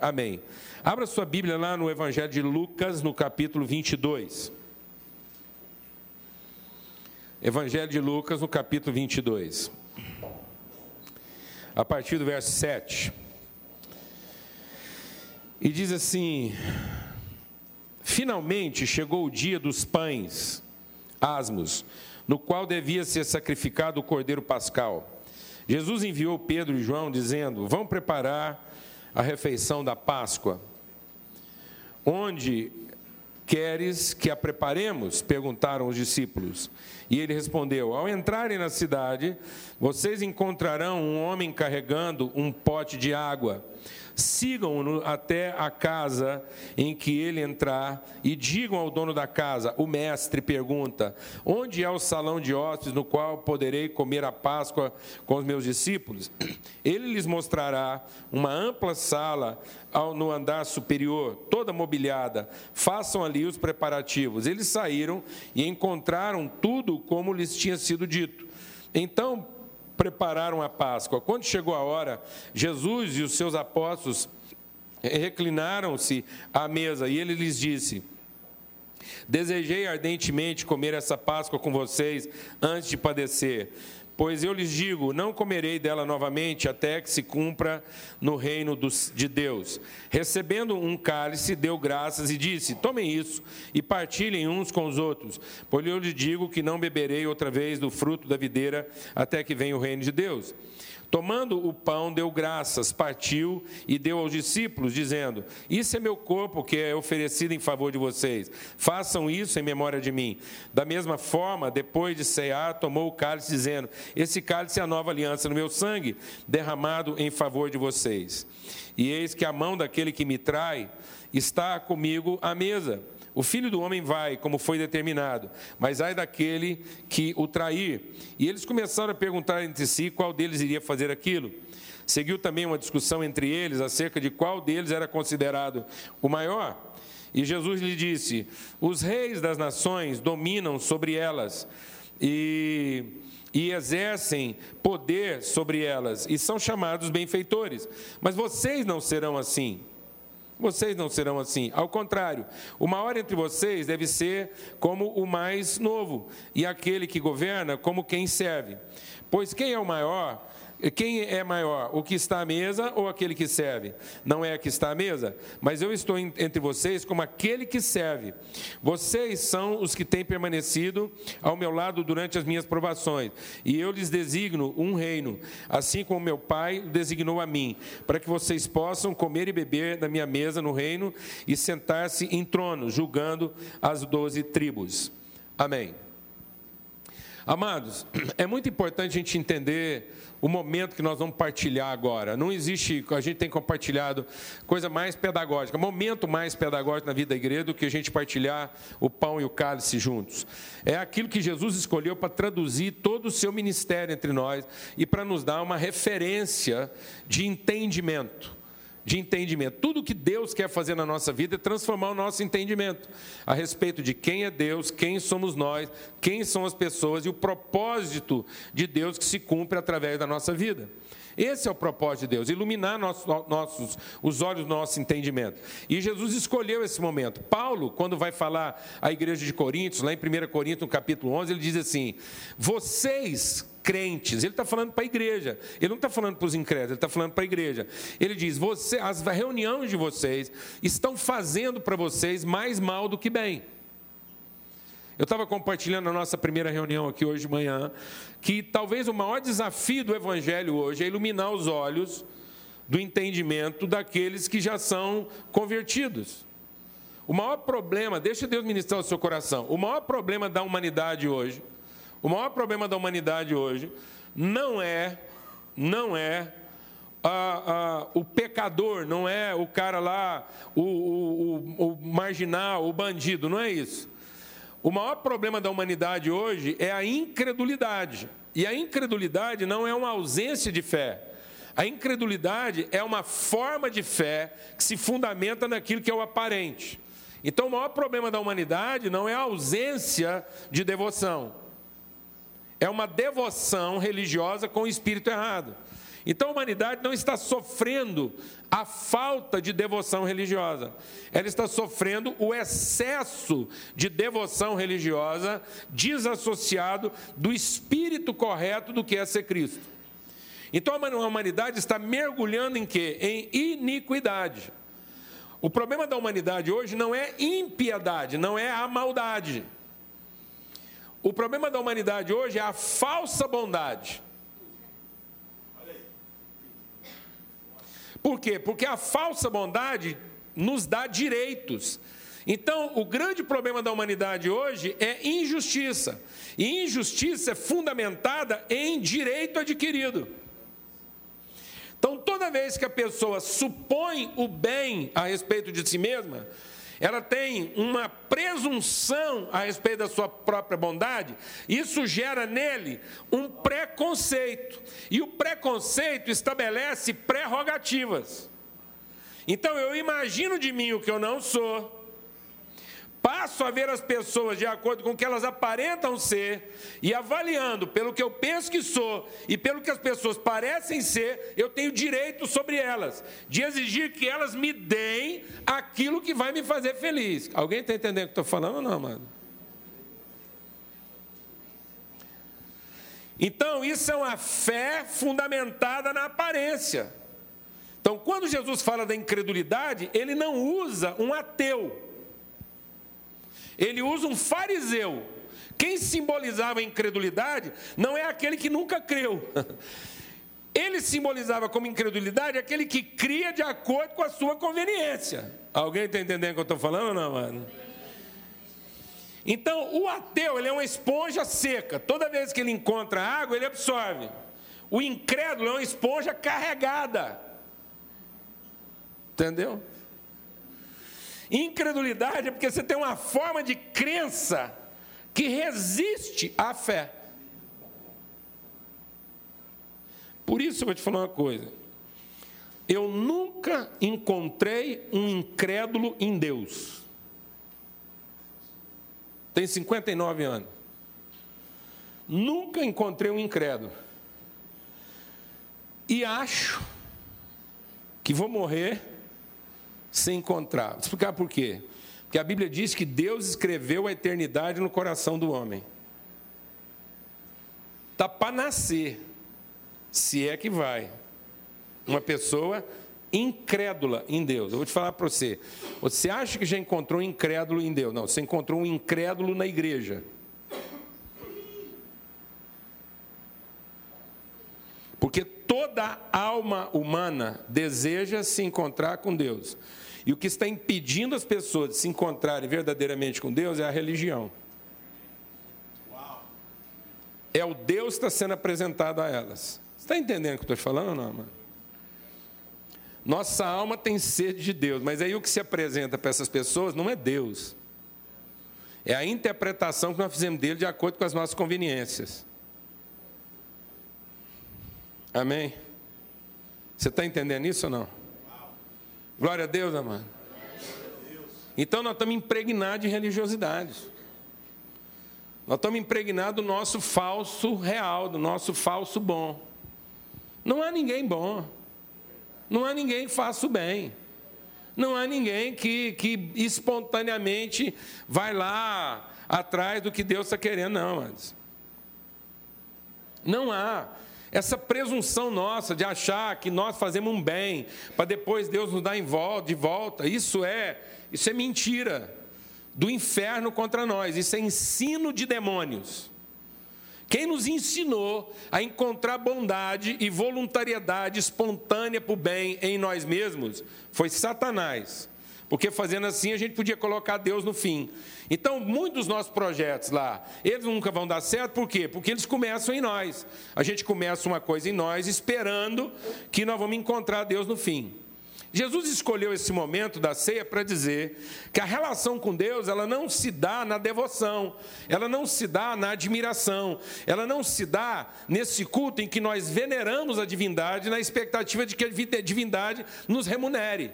Amém. Abra sua Bíblia lá no Evangelho de Lucas, no capítulo 22. Evangelho de Lucas, no capítulo 22. A partir do verso 7. E diz assim: Finalmente chegou o dia dos pães, asmos, no qual devia ser sacrificado o cordeiro pascal. Jesus enviou Pedro e João, dizendo: Vão preparar a refeição da Páscoa. Onde queres que a preparemos? perguntaram os discípulos. E ele respondeu: Ao entrarem na cidade, vocês encontrarão um homem carregando um pote de água sigam-no até a casa em que ele entrar e digam ao dono da casa: O mestre pergunta: Onde é o salão de hóspedes no qual poderei comer a Páscoa com os meus discípulos? Ele lhes mostrará uma ampla sala no andar superior, toda mobiliada. Façam ali os preparativos. Eles saíram e encontraram tudo como lhes tinha sido dito. Então prepararam a Páscoa. Quando chegou a hora, Jesus e os seus apóstolos reclinaram-se à mesa e ele lhes disse: Desejei ardentemente comer essa Páscoa com vocês antes de padecer. Pois eu lhes digo: não comerei dela novamente até que se cumpra no reino dos, de Deus. Recebendo um cálice, deu graças e disse: Tomem isso e partilhem uns com os outros, pois eu lhes digo que não beberei outra vez do fruto da videira até que venha o reino de Deus. Tomando o pão, deu graças, partiu e deu aos discípulos, dizendo: Isso é meu corpo que é oferecido em favor de vocês. Façam isso em memória de mim. Da mesma forma, depois de cear, tomou o cálice, dizendo: Esse cálice é a nova aliança no meu sangue, derramado em favor de vocês. E eis que a mão daquele que me trai está comigo à mesa. O filho do homem vai, como foi determinado, mas ai daquele que o trair. E eles começaram a perguntar entre si qual deles iria fazer aquilo. Seguiu também uma discussão entre eles acerca de qual deles era considerado o maior. E Jesus lhe disse: Os reis das nações dominam sobre elas e, e exercem poder sobre elas, e são chamados benfeitores. Mas vocês não serão assim. Vocês não serão assim. Ao contrário, o maior entre vocês deve ser como o mais novo, e aquele que governa como quem serve. Pois quem é o maior quem é maior, o que está à mesa ou aquele que serve? Não é a que está à mesa, mas eu estou entre vocês como aquele que serve. Vocês são os que têm permanecido ao meu lado durante as minhas provações, e eu lhes designo um reino, assim como meu Pai designou a mim, para que vocês possam comer e beber da minha mesa no reino e sentar-se em trono, julgando as doze tribos. Amém. Amados, é muito importante a gente entender o momento que nós vamos partilhar agora. Não existe, a gente tem compartilhado coisa mais pedagógica, momento mais pedagógico na vida da igreja do que a gente partilhar o pão e o cálice juntos. É aquilo que Jesus escolheu para traduzir todo o seu ministério entre nós e para nos dar uma referência de entendimento de entendimento. Tudo que Deus quer fazer na nossa vida é transformar o nosso entendimento a respeito de quem é Deus, quem somos nós, quem são as pessoas e o propósito de Deus que se cumpre através da nossa vida. Esse é o propósito de Deus, iluminar nossos, os olhos do nosso entendimento. E Jesus escolheu esse momento. Paulo, quando vai falar à igreja de Coríntios, lá em 1 Coríntios, no capítulo 11, ele diz assim: Vocês crentes, ele está falando para a igreja, ele não está falando para os incrédulos, ele está falando para a igreja. Ele diz: você, as reuniões de vocês estão fazendo para vocês mais mal do que bem. Eu estava compartilhando na nossa primeira reunião aqui hoje de manhã que talvez o maior desafio do Evangelho hoje é iluminar os olhos do entendimento daqueles que já são convertidos. O maior problema, deixa Deus ministrar o seu coração, o maior problema da humanidade hoje o maior problema da humanidade hoje não é, não é o pecador, não é o cara lá, o, o, o marginal, o bandido, não é isso. O maior problema da humanidade hoje é a incredulidade. E a incredulidade não é uma ausência de fé. A incredulidade é uma forma de fé que se fundamenta naquilo que é o aparente. Então, o maior problema da humanidade não é a ausência de devoção é uma devoção religiosa com o espírito errado. Então a humanidade não está sofrendo a falta de devoção religiosa, ela está sofrendo o excesso de devoção religiosa desassociado do espírito correto do que é ser Cristo. Então a humanidade está mergulhando em quê? Em iniquidade. O problema da humanidade hoje não é impiedade, não é a maldade. O problema da humanidade hoje é a falsa bondade. Por quê? Porque a falsa bondade nos dá direitos. Então, o grande problema da humanidade hoje é injustiça. E injustiça é fundamentada em direito adquirido. Então, toda vez que a pessoa supõe o bem a respeito de si mesma, ela tem uma presunção a respeito da sua própria bondade, isso gera nele um preconceito. E o preconceito estabelece prerrogativas. Então eu imagino de mim o que eu não sou, passo a ver as pessoas de acordo com o que elas aparentam ser, e avaliando pelo que eu penso que sou e pelo que as pessoas parecem ser, eu tenho direito sobre elas, de exigir que elas me deem aquilo que vai me fazer feliz. Alguém está entendendo o que estou falando ou não, mano? Então, isso é uma fé fundamentada na aparência. Então, quando Jesus fala da incredulidade, ele não usa um ateu ele usa um fariseu. Quem simbolizava a incredulidade não é aquele que nunca creu. Ele simbolizava como incredulidade aquele que cria de acordo com a sua conveniência. Alguém está entendendo o que eu estou falando ou não, mano? Então, o ateu ele é uma esponja seca. Toda vez que ele encontra água, ele absorve. O incrédulo é uma esponja carregada. Entendeu? Incredulidade é porque você tem uma forma de crença que resiste à fé. Por isso eu vou te falar uma coisa. Eu nunca encontrei um incrédulo em Deus. Tem 59 anos. Nunca encontrei um incrédulo. E acho que vou morrer se encontrar. Vou explicar por quê. Porque a Bíblia diz que Deus escreveu a eternidade no coração do homem. Está para nascer, se é que vai. Uma pessoa incrédula em Deus. Eu vou te falar para você. Você acha que já encontrou um incrédulo em Deus? Não, você encontrou um incrédulo na igreja. Porque toda alma humana deseja se encontrar com Deus. E o que está impedindo as pessoas de se encontrarem verdadeiramente com Deus é a religião. É o Deus que está sendo apresentado a elas. Você está entendendo o que eu estou falando ou não, mano? Nossa alma tem sede de Deus, mas aí o que se apresenta para essas pessoas não é Deus. É a interpretação que nós fizemos dele de acordo com as nossas conveniências. Amém? Você está entendendo isso ou não? Glória a Deus, amado. Então nós estamos impregnados de religiosidade. Nós estamos impregnados do nosso falso real, do nosso falso bom. Não há ninguém bom. Não há ninguém que faça o bem. Não há ninguém que, que espontaneamente vai lá atrás do que Deus está querendo, não, amados. Não há. Essa presunção nossa de achar que nós fazemos um bem para depois Deus nos dar em volta, de volta, isso é, isso é mentira do inferno contra nós. Isso é ensino de demônios. Quem nos ensinou a encontrar bondade e voluntariedade espontânea para o bem em nós mesmos foi Satanás. Porque fazendo assim a gente podia colocar Deus no fim. Então, muitos dos nossos projetos lá, eles nunca vão dar certo, por quê? Porque eles começam em nós. A gente começa uma coisa em nós, esperando que nós vamos encontrar Deus no fim. Jesus escolheu esse momento da ceia para dizer que a relação com Deus, ela não se dá na devoção, ela não se dá na admiração, ela não se dá nesse culto em que nós veneramos a divindade na expectativa de que a divindade nos remunere.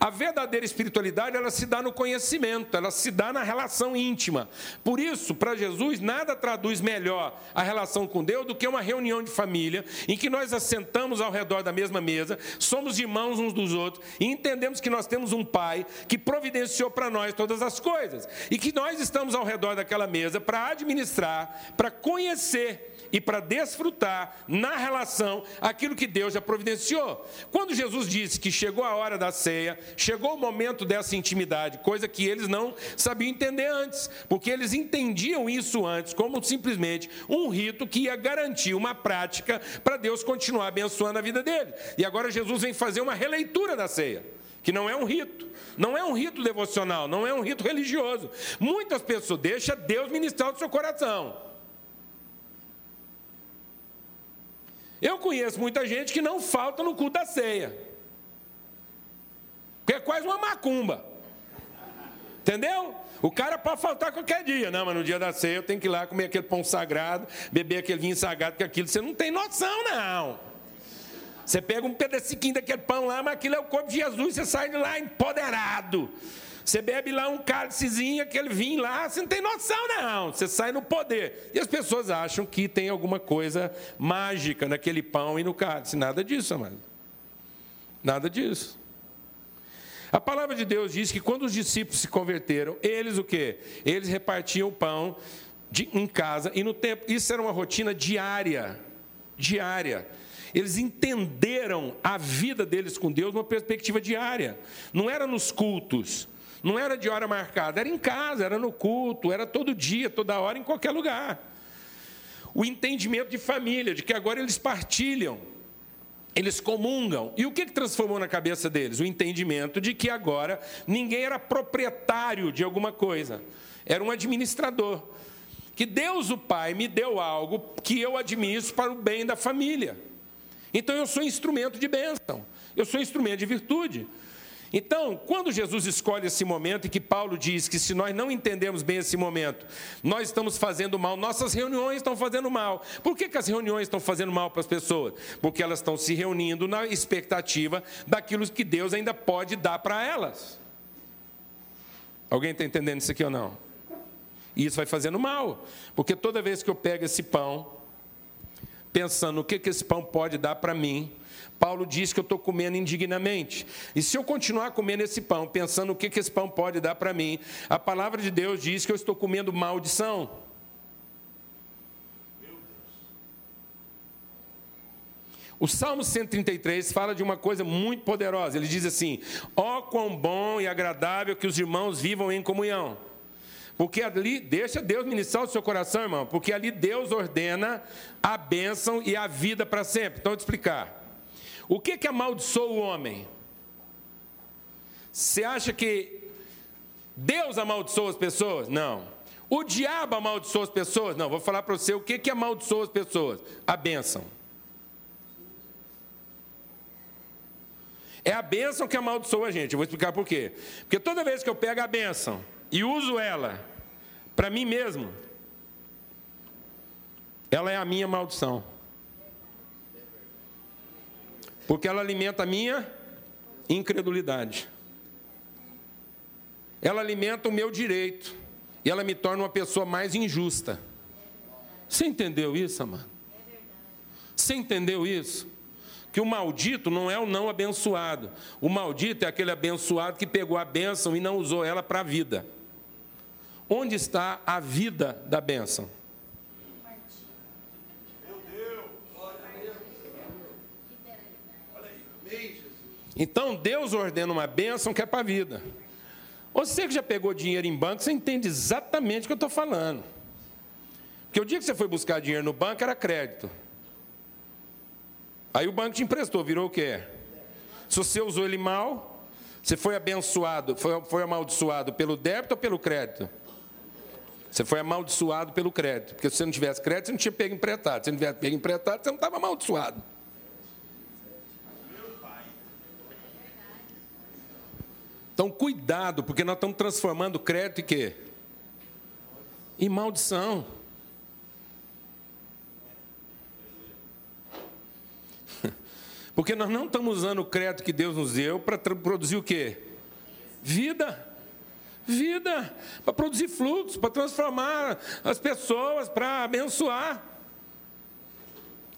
A verdadeira espiritualidade, ela se dá no conhecimento, ela se dá na relação íntima. Por isso, para Jesus, nada traduz melhor a relação com Deus do que uma reunião de família em que nós assentamos ao redor da mesma mesa, somos irmãos uns dos outros e entendemos que nós temos um Pai que providenciou para nós todas as coisas e que nós estamos ao redor daquela mesa para administrar, para conhecer e para desfrutar na relação aquilo que Deus já providenciou. Quando Jesus disse que chegou a hora da ceia, chegou o momento dessa intimidade, coisa que eles não sabiam entender antes, porque eles entendiam isso antes como simplesmente um rito que ia garantir uma prática para Deus continuar abençoando a vida dele. E agora Jesus vem fazer uma releitura da ceia que não é um rito, não é um rito devocional, não é um rito religioso. Muitas pessoas deixam Deus ministrar o seu coração. Eu conheço muita gente que não falta no culto da ceia. Que é quase uma macumba. Entendeu? O cara pode faltar qualquer dia. Não, mas no dia da ceia eu tenho que ir lá comer aquele pão sagrado, beber aquele vinho sagrado, que aquilo você não tem noção, não. Você pega um pedacinho daquele pão lá, mas aquilo é o corpo de Jesus, você sai de lá empoderado. Você bebe lá um cálicezinho, aquele vinho lá, você não tem noção, não. Você sai no poder. E as pessoas acham que tem alguma coisa mágica naquele pão e no cálice. Nada disso, amado. Nada disso. A palavra de Deus diz que quando os discípulos se converteram, eles o quê? Eles repartiam o pão de, em casa e no tempo. Isso era uma rotina diária. Diária. Eles entenderam a vida deles com Deus numa perspectiva diária. Não era nos cultos, não era de hora marcada, era em casa, era no culto, era todo dia, toda hora, em qualquer lugar. O entendimento de família, de que agora eles partilham, eles comungam. E o que, transformou na cabeça deles? O entendimento de que agora ninguém era proprietário de alguma coisa, era um administrador. Que Deus, o Pai, me deu algo que eu administro para o bem da família. Então eu sou instrumento de bênção, eu sou instrumento de virtude. Então, quando Jesus escolhe esse momento, e que Paulo diz que se nós não entendemos bem esse momento, nós estamos fazendo mal, nossas reuniões estão fazendo mal. Por que, que as reuniões estão fazendo mal para as pessoas? Porque elas estão se reunindo na expectativa daquilo que Deus ainda pode dar para elas. Alguém está entendendo isso aqui ou não? E isso vai fazendo mal, porque toda vez que eu pego esse pão, pensando o que, que esse pão pode dar para mim, Paulo diz que eu estou comendo indignamente. E se eu continuar comendo esse pão, pensando o que, que esse pão pode dar para mim, a palavra de Deus diz que eu estou comendo maldição. O Salmo 133 fala de uma coisa muito poderosa. Ele diz assim: Ó oh, quão bom e agradável que os irmãos vivam em comunhão. Porque ali, deixa Deus ministrar o seu coração, irmão, porque ali Deus ordena a bênção e a vida para sempre. Então, eu vou te explicar. O que que amaldiçoa o homem? Você acha que Deus amaldiçoa as pessoas? Não. O diabo amaldiçoa as pessoas? Não. Vou falar para você o que que amaldiçoa as pessoas? A bênção. É a bênção que amaldiçoa a gente. Eu vou explicar por quê. Porque toda vez que eu pego a bênção e uso ela para mim mesmo, ela é a minha maldição porque ela alimenta a minha incredulidade. Ela alimenta o meu direito e ela me torna uma pessoa mais injusta. Você entendeu isso, amado? Você entendeu isso? Que o maldito não é o não abençoado. O maldito é aquele abençoado que pegou a bênção e não usou ela para a vida. Onde está a vida da bênção? Então Deus ordena uma bênção que é para a vida. Você que já pegou dinheiro em banco, você entende exatamente o que eu estou falando. Porque o dia que você foi buscar dinheiro no banco era crédito. Aí o banco te emprestou, virou o quê? Se você usou ele mal, você foi abençoado, foi, foi amaldiçoado pelo débito ou pelo crédito? Você foi amaldiçoado pelo crédito. Porque se você não tivesse crédito, você não tinha pego empretado. Se você não tivesse pego empretado, você não estava amaldiçoado. Então, cuidado, porque nós estamos transformando crédito em quê? Em maldição. Porque nós não estamos usando o crédito que Deus nos deu para produzir o quê? Vida. Vida. Para produzir fluxo, para transformar as pessoas, para abençoar.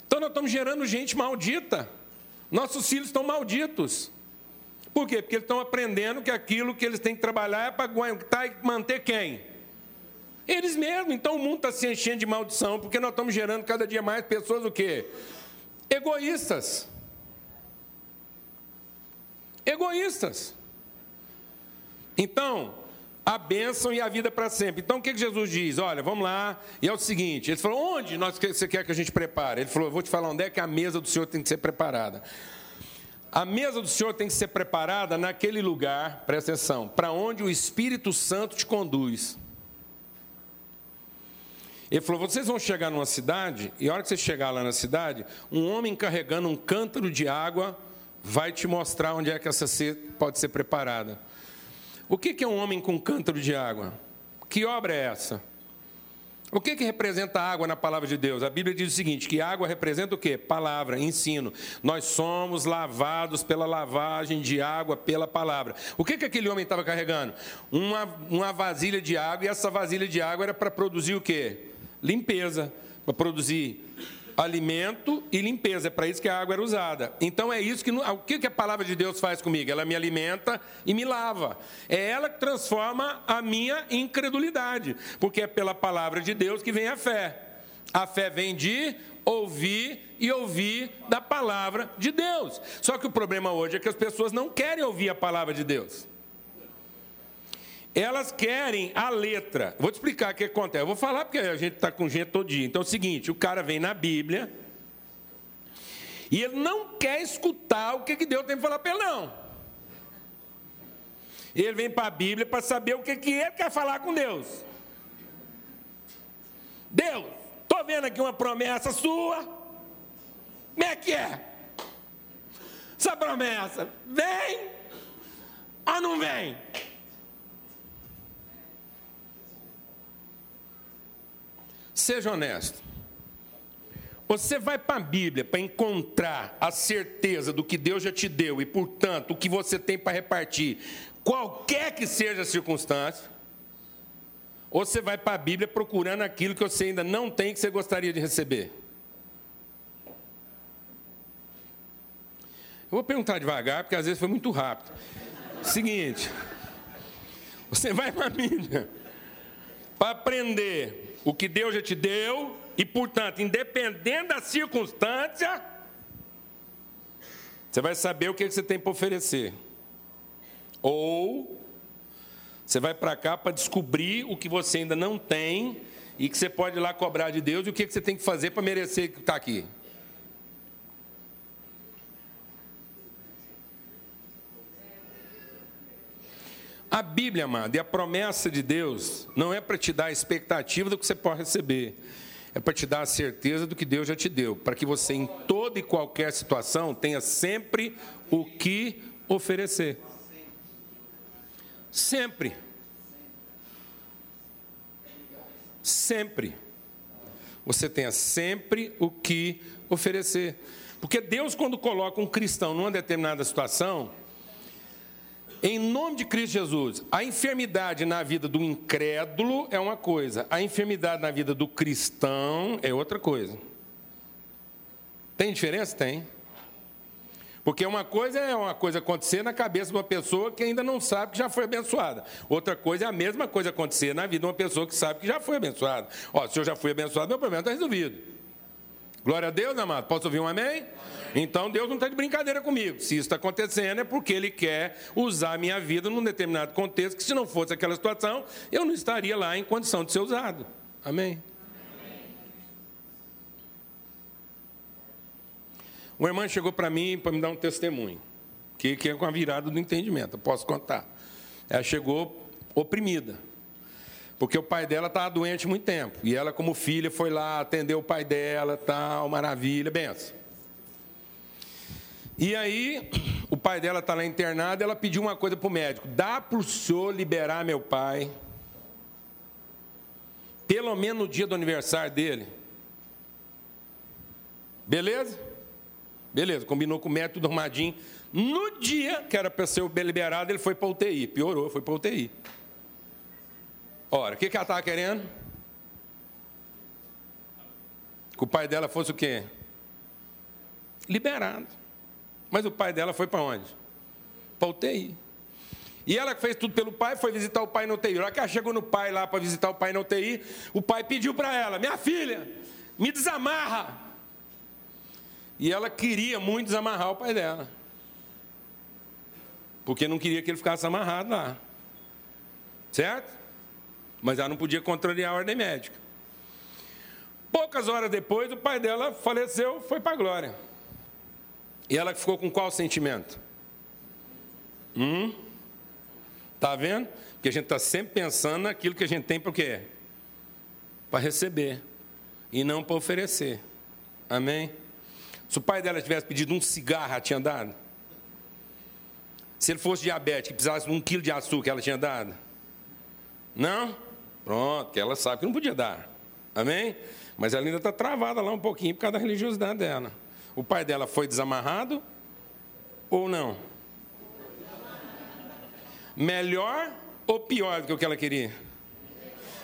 Então nós estamos gerando gente maldita. Nossos filhos estão malditos. Por quê? Porque eles estão aprendendo que aquilo que eles têm que trabalhar é para aguentar e manter quem? Eles mesmos. Então o mundo está se enchendo de maldição, porque nós estamos gerando cada dia mais pessoas o quê? Egoístas. Egoístas. Então, a bênção e a vida para sempre. Então o que Jesus diz? Olha, vamos lá. E é o seguinte: ele falou, onde nós, você quer que a gente prepare? Ele falou, eu vou te falar onde é que a mesa do Senhor tem que ser preparada. A mesa do Senhor tem que ser preparada naquele lugar, presta atenção, para onde o Espírito Santo te conduz. Ele falou: vocês vão chegar numa cidade, e a hora que você chegar lá na cidade, um homem carregando um cântaro de água vai te mostrar onde é que essa pode ser preparada. O que é um homem com cântaro de água? Que obra é essa? O que, que representa água na palavra de Deus? A Bíblia diz o seguinte: que água representa o quê? Palavra, ensino. Nós somos lavados pela lavagem de água pela palavra. O que, que aquele homem estava carregando? Uma, uma vasilha de água, e essa vasilha de água era para produzir o quê? Limpeza, para produzir alimento e limpeza. É para isso que a água era usada. Então é isso que o que a palavra de Deus faz comigo? Ela me alimenta e me lava. É ela que transforma a minha incredulidade, porque é pela palavra de Deus que vem a fé. A fé vem de ouvir e ouvir da palavra de Deus. Só que o problema hoje é que as pessoas não querem ouvir a palavra de Deus. Elas querem a letra. Vou te explicar o que acontece. Eu vou falar porque a gente está com gente todo dia. Então é o seguinte: o cara vem na Bíblia e ele não quer escutar o que, que Deus tem para falar para ele, não. Ele vem para a Bíblia para saber o que, que ele quer falar com Deus. Deus, estou vendo aqui uma promessa sua. Como é que é? Essa promessa vem ou não vem? Seja honesto. Você vai para a Bíblia para encontrar a certeza do que Deus já te deu e, portanto, o que você tem para repartir, qualquer que seja a circunstância, ou você vai para a Bíblia procurando aquilo que você ainda não tem que você gostaria de receber? Eu vou perguntar devagar, porque às vezes foi muito rápido. Seguinte, você vai para a Bíblia para aprender o que Deus já te deu, e, portanto, independente da circunstância, você vai saber o que você tem para oferecer. Ou você vai para cá para descobrir o que você ainda não tem e que você pode ir lá cobrar de Deus e o que você tem que fazer para merecer estar tá aqui. A Bíblia, amado, e a promessa de Deus não é para te dar a expectativa do que você pode receber, é para te dar a certeza do que Deus já te deu, para que você, em toda e qualquer situação, tenha sempre o que oferecer. Sempre. Sempre. Você tenha sempre o que oferecer. Porque Deus, quando coloca um cristão numa determinada situação, em nome de Cristo Jesus, a enfermidade na vida do incrédulo é uma coisa, a enfermidade na vida do cristão é outra coisa. Tem diferença? Tem. Porque uma coisa é uma coisa acontecer na cabeça de uma pessoa que ainda não sabe que já foi abençoada. Outra coisa é a mesma coisa acontecer na vida de uma pessoa que sabe que já foi abençoada. Ó, se eu já fui abençoado, meu problema está resolvido. Glória a Deus, amado. Posso ouvir um amém? Então Deus não está de brincadeira comigo. Se isso está acontecendo é porque Ele quer usar a minha vida num determinado contexto, que se não fosse aquela situação, eu não estaria lá em condição de ser usado. Amém? Uma irmã chegou para mim para me dar um testemunho, que, que é com a virada do entendimento, eu posso contar. Ela chegou oprimida, porque o pai dela estava doente muito tempo, e ela, como filha, foi lá atender o pai dela, tal, maravilha, benção. E aí, o pai dela está lá internado, ela pediu uma coisa para o médico: dá para o senhor liberar meu pai, pelo menos no dia do aniversário dele. Beleza? Beleza, combinou com o médico, tudo arrumadinho. No dia que era para ser liberado, ele foi para UTI. Piorou, foi para UTI. Ora, o que, que ela estava querendo? Que o pai dela fosse o quê? Liberado. Mas o pai dela foi para onde? Para UTI. E ela que fez tudo pelo pai, foi visitar o pai na UTI. Na que ela chegou no pai lá para visitar o pai na UTI, o pai pediu para ela: Minha filha, me desamarra. E ela queria muito desamarrar o pai dela. Porque não queria que ele ficasse amarrado lá. Certo? Mas ela não podia contrariar a ordem médica. Poucas horas depois, o pai dela faleceu, foi para a glória. E ela ficou com qual sentimento? Hum? Tá vendo? Porque a gente está sempre pensando naquilo que a gente tem para o quê? Para receber. E não para oferecer. Amém? Se o pai dela tivesse pedido um cigarro, ela tinha dado? Se ele fosse diabético e precisasse de um quilo de açúcar, ela tinha dado? Não? Pronto, que ela sabe que não podia dar. Amém? Mas ela ainda está travada lá um pouquinho por causa da religiosidade dela. O pai dela foi desamarrado ou não? melhor ou pior do que o que ela queria?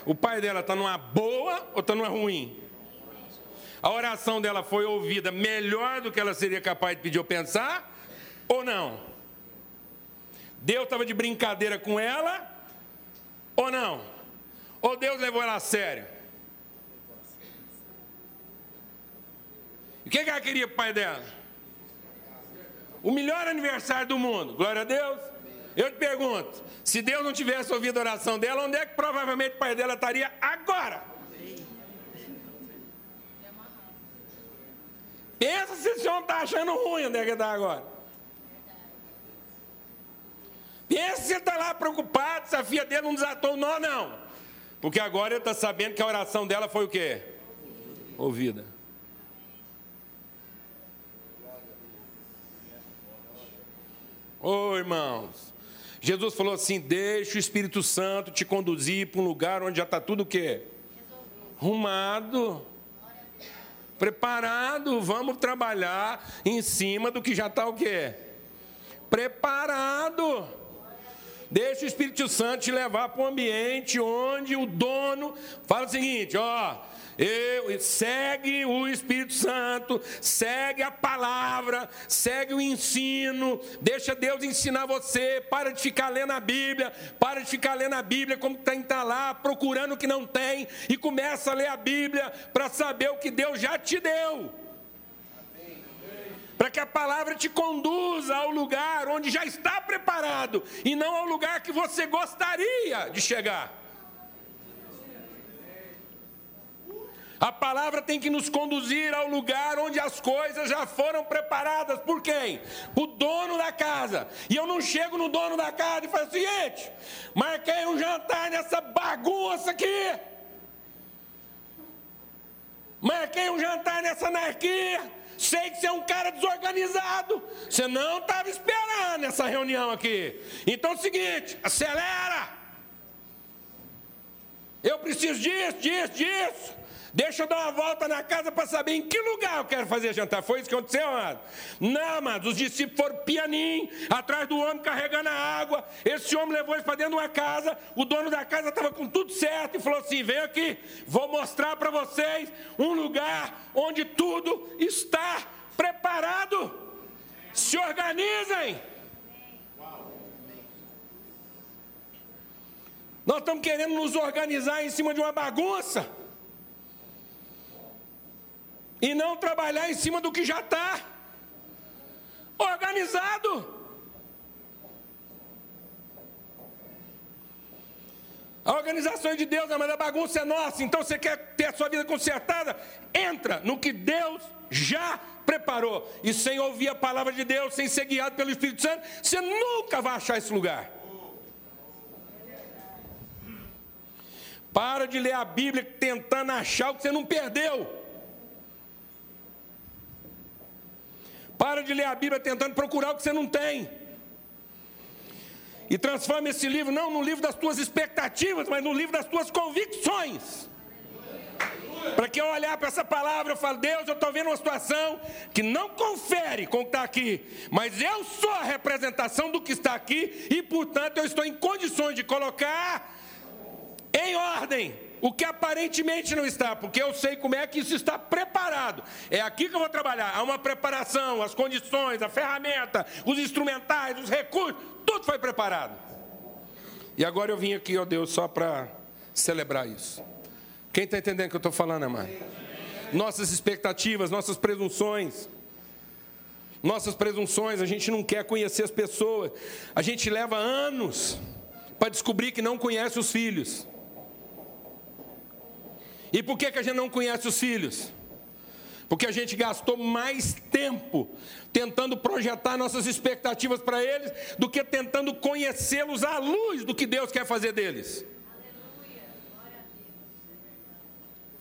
O pai dela está numa boa ou está numa ruim? A oração dela foi ouvida melhor do que ela seria capaz de pedir ou pensar? Ou não? Deus estava de brincadeira com ela? Ou não? Ou Deus levou ela a sério? O que, que ela queria para o pai dela? O melhor aniversário do mundo. Glória a Deus. Eu te pergunto, se Deus não tivesse ouvido a oração dela, onde é que provavelmente o pai dela estaria agora? Pensa se esse homem está achando ruim onde é que está agora. Pensa se ele está lá preocupado, se a filha dele não desatou o nó, não. Porque agora ele está sabendo que a oração dela foi o quê? Ouvida. Ô oh, irmãos, Jesus falou assim: deixa o Espírito Santo te conduzir para um lugar onde já está tudo o quê? Arrumado. Preparado, vamos trabalhar em cima do que já está o quê? Preparado. Deixa o Espírito Santo te levar para um ambiente onde o dono fala o seguinte: ó, eu, segue o Espírito Santo, segue a palavra, segue o ensino, deixa Deus ensinar você, para de ficar lendo a Bíblia, para de ficar lendo a Bíblia como tem estar lá, procurando o que não tem, e começa a ler a Bíblia para saber o que Deus já te deu. Para que a palavra te conduza ao lugar onde já está preparado, e não ao lugar que você gostaria de chegar. A palavra tem que nos conduzir ao lugar onde as coisas já foram preparadas. Por quem? Por dono da casa. E eu não chego no dono da casa e falo o seguinte: marquei um jantar nessa bagunça aqui. Marquei um jantar nessa anarquia. Sei que você é um cara desorganizado. Você não estava esperando essa reunião aqui. Então é o seguinte: acelera. Eu preciso disso, disso, disso. Deixa eu dar uma volta na casa para saber em que lugar eu quero fazer jantar. Foi isso que aconteceu, amado? Não, amado. Os discípulos foram pianinho, atrás do homem carregando a água. Esse homem levou eles para dentro de uma casa. O dono da casa estava com tudo certo e falou assim: vem aqui, vou mostrar para vocês um lugar onde tudo está preparado. Se organizem. Nós estamos querendo nos organizar em cima de uma bagunça e não trabalhar em cima do que já está organizado. A organização é de Deus, mas a bagunça é nossa. Então você quer ter a sua vida consertada? Entra no que Deus já preparou. E sem ouvir a palavra de Deus, sem ser guiado pelo Espírito Santo, você nunca vai achar esse lugar. Para de ler a Bíblia tentando achar o que você não perdeu. Para de ler a Bíblia tentando procurar o que você não tem. E transforma esse livro não no livro das tuas expectativas, mas no livro das tuas convicções. Para que eu olhar para essa palavra, eu falo, Deus, eu estou vendo uma situação que não confere com o que está aqui, mas eu sou a representação do que está aqui e, portanto, eu estou em condições de colocar em ordem o que aparentemente não está, porque eu sei como é que isso está preparado. É aqui que eu vou trabalhar. Há uma preparação, as condições, a ferramenta, os instrumentais, os recursos, tudo foi preparado. E agora eu vim aqui, ó Deus, só para celebrar isso. Quem está entendendo o que eu estou falando, amado? Nossas expectativas, nossas presunções. Nossas presunções, a gente não quer conhecer as pessoas. A gente leva anos para descobrir que não conhece os filhos. E por que, que a gente não conhece os filhos? Porque a gente gastou mais tempo tentando projetar nossas expectativas para eles do que tentando conhecê-los à luz do que Deus quer fazer deles.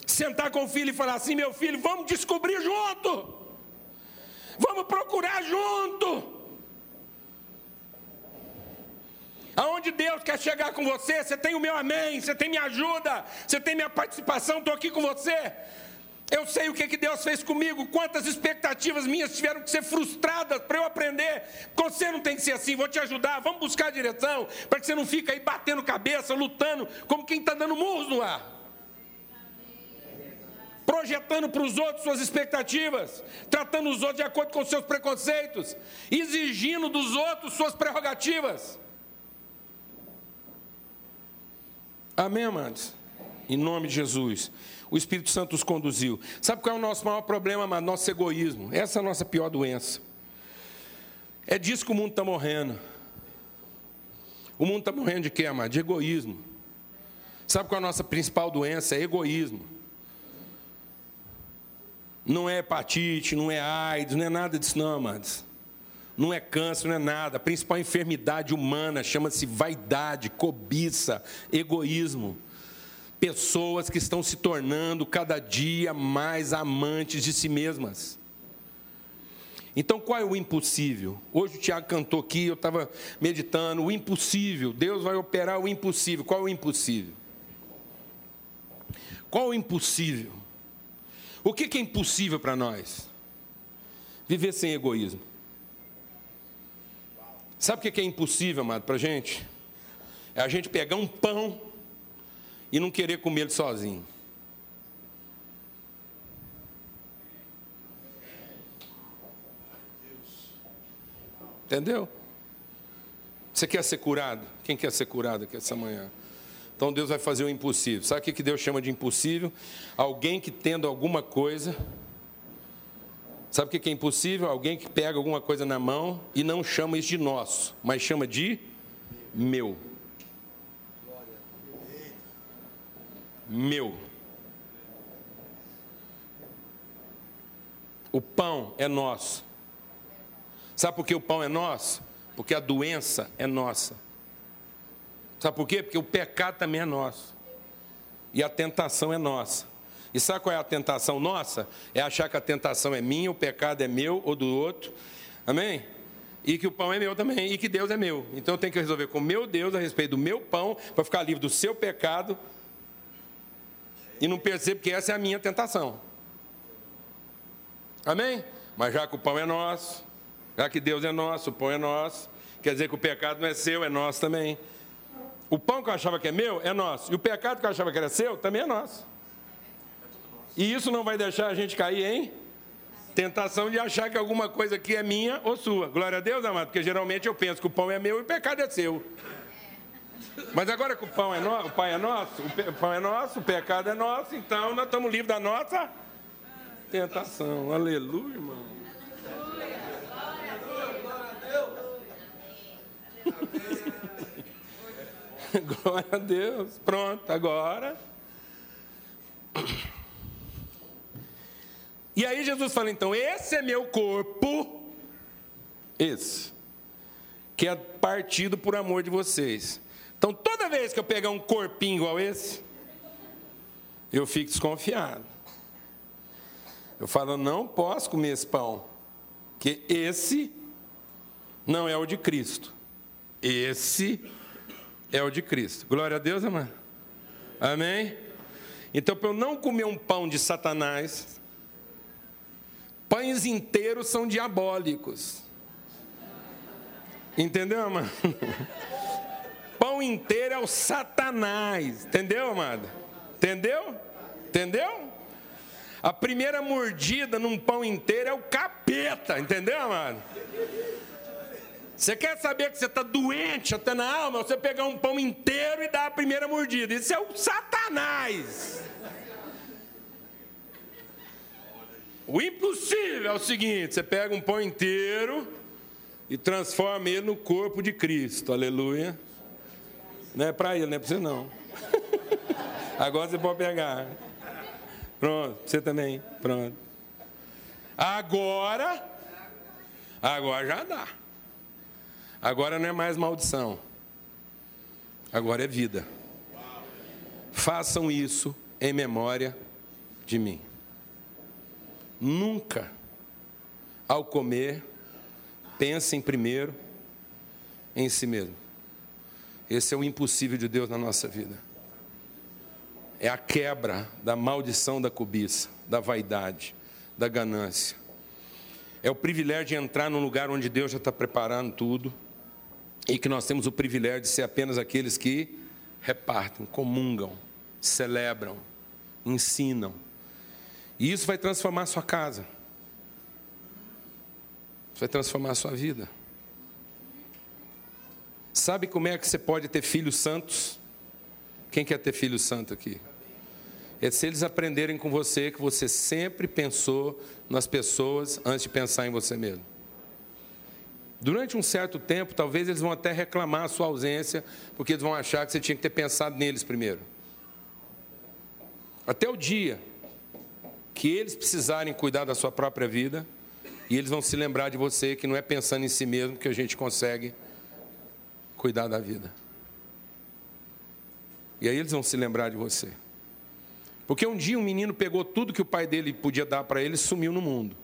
Sentar com o filho e falar assim: meu filho, vamos descobrir junto, vamos procurar junto. Aonde Deus quer chegar com você, você tem o meu amém, você tem minha ajuda, você tem minha participação, estou aqui com você. Eu sei o que, que Deus fez comigo, quantas expectativas minhas tiveram que ser frustradas para eu aprender. Você não tem que ser assim, vou te ajudar, vamos buscar a direção, para que você não fique aí batendo cabeça, lutando, como quem está dando murros no ar. Projetando para os outros suas expectativas, tratando os outros de acordo com seus preconceitos, exigindo dos outros suas prerrogativas. Amém, amados? Em nome de Jesus. O Espírito Santo os conduziu. Sabe qual é o nosso maior problema, amado? Nosso egoísmo. Essa é a nossa pior doença. É disso que o mundo está morrendo. O mundo está morrendo de quê, amado? De egoísmo. Sabe qual é a nossa principal doença? É egoísmo. Não é hepatite, não é AIDS, não é nada disso, não, amados não é câncer, não é nada. A principal enfermidade humana chama-se vaidade, cobiça, egoísmo. Pessoas que estão se tornando cada dia mais amantes de si mesmas. Então, qual é o impossível? Hoje o Tiago cantou aqui, eu estava meditando, o impossível. Deus vai operar o impossível. Qual é o impossível? Qual é o impossível? O que é impossível para nós? Viver sem egoísmo. Sabe o que é impossível, amado, para a gente? É a gente pegar um pão e não querer comer ele sozinho. Entendeu? Você quer ser curado? Quem quer ser curado aqui essa manhã? Então Deus vai fazer o impossível. Sabe o que Deus chama de impossível? Alguém que tendo alguma coisa Sabe o que é impossível? Alguém que pega alguma coisa na mão e não chama isso de nosso, mas chama de meu. Meu. O pão é nosso. Sabe por que o pão é nosso? Porque a doença é nossa. Sabe por quê? Porque o pecado também é nosso. E a tentação é nossa. E sabe qual é a tentação nossa? É achar que a tentação é minha, o pecado é meu ou do outro. Amém? E que o pão é meu também, e que Deus é meu. Então eu tenho que resolver com meu Deus a respeito do meu pão, para ficar livre do seu pecado. E não percebo que essa é a minha tentação. Amém? Mas já que o pão é nosso, já que Deus é nosso, o pão é nosso, quer dizer que o pecado não é seu, é nosso também. O pão que eu achava que é meu é nosso, e o pecado que eu achava que era seu também é nosso. E isso não vai deixar a gente cair em tentação de achar que alguma coisa aqui é minha ou sua. Glória a Deus, amado, porque geralmente eu penso que o pão é meu e o pecado é seu. Mas agora que o pão é nosso, o pai é nosso, o pão é nosso, o pecado é nosso, então nós estamos livres da nossa tentação. Aleluia, irmão. Glória a Deus. Pronto, agora. E aí Jesus fala: então, esse é meu corpo, esse, que é partido por amor de vocês. Então, toda vez que eu pegar um corpinho igual esse, eu fico desconfiado. Eu falo: não posso comer esse pão, que esse não é o de Cristo. Esse é o de Cristo. Glória a Deus, amém? Amém? Então, para eu não comer um pão de Satanás, pães inteiros são diabólicos. Entendeu, mano? Pão inteiro é o Satanás. Entendeu, amada? Entendeu? Entendeu? A primeira mordida num pão inteiro é o capeta. Entendeu, amado? Você quer saber que você está doente até na alma? Você pegar um pão inteiro e dar a primeira mordida. Isso é o Satanás. O impossível é o seguinte: você pega um pão inteiro e transforma ele no corpo de Cristo. Aleluia. Não é para ele, não é para você não. Agora você pode pegar. Pronto, você também. Pronto. Agora, agora já dá. Agora não é mais maldição. Agora é vida. Façam isso em memória de mim. Nunca, ao comer, pensem primeiro em si mesmo. Esse é o impossível de Deus na nossa vida. É a quebra da maldição da cobiça, da vaidade, da ganância. É o privilégio de entrar num lugar onde Deus já está preparando tudo e que nós temos o privilégio de ser apenas aqueles que repartem, comungam, celebram, ensinam. E isso vai transformar a sua casa. Isso vai transformar a sua vida. Sabe como é que você pode ter filhos santos? Quem quer ter filho santo aqui? É se eles aprenderem com você que você sempre pensou nas pessoas antes de pensar em você mesmo. Durante um certo tempo, talvez eles vão até reclamar a sua ausência, porque eles vão achar que você tinha que ter pensado neles primeiro. Até o dia que eles precisarem cuidar da sua própria vida, e eles vão se lembrar de você que não é pensando em si mesmo que a gente consegue cuidar da vida. E aí eles vão se lembrar de você. Porque um dia um menino pegou tudo que o pai dele podia dar para ele e sumiu no mundo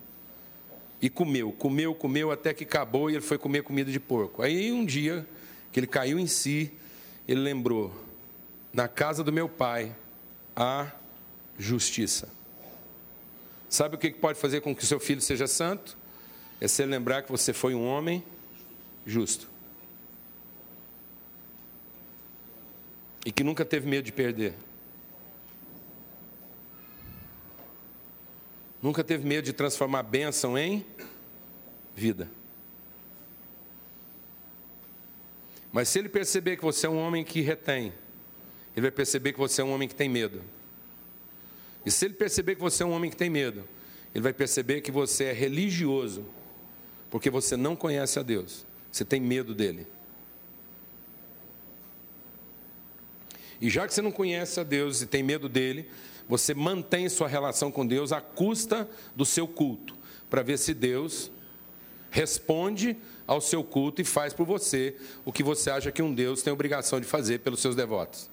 e comeu, comeu, comeu até que acabou e ele foi comer comida de porco. Aí um dia que ele caiu em si, ele lembrou: na casa do meu pai há justiça. Sabe o que pode fazer com que seu filho seja santo? É se lembrar que você foi um homem justo. E que nunca teve medo de perder. Nunca teve medo de transformar a bênção em vida. Mas se ele perceber que você é um homem que retém, ele vai perceber que você é um homem que tem medo. E se ele perceber que você é um homem que tem medo, ele vai perceber que você é religioso, porque você não conhece a Deus, você tem medo dele. E já que você não conhece a Deus e tem medo dele, você mantém sua relação com Deus à custa do seu culto, para ver se Deus responde ao seu culto e faz por você o que você acha que um Deus tem obrigação de fazer pelos seus devotos.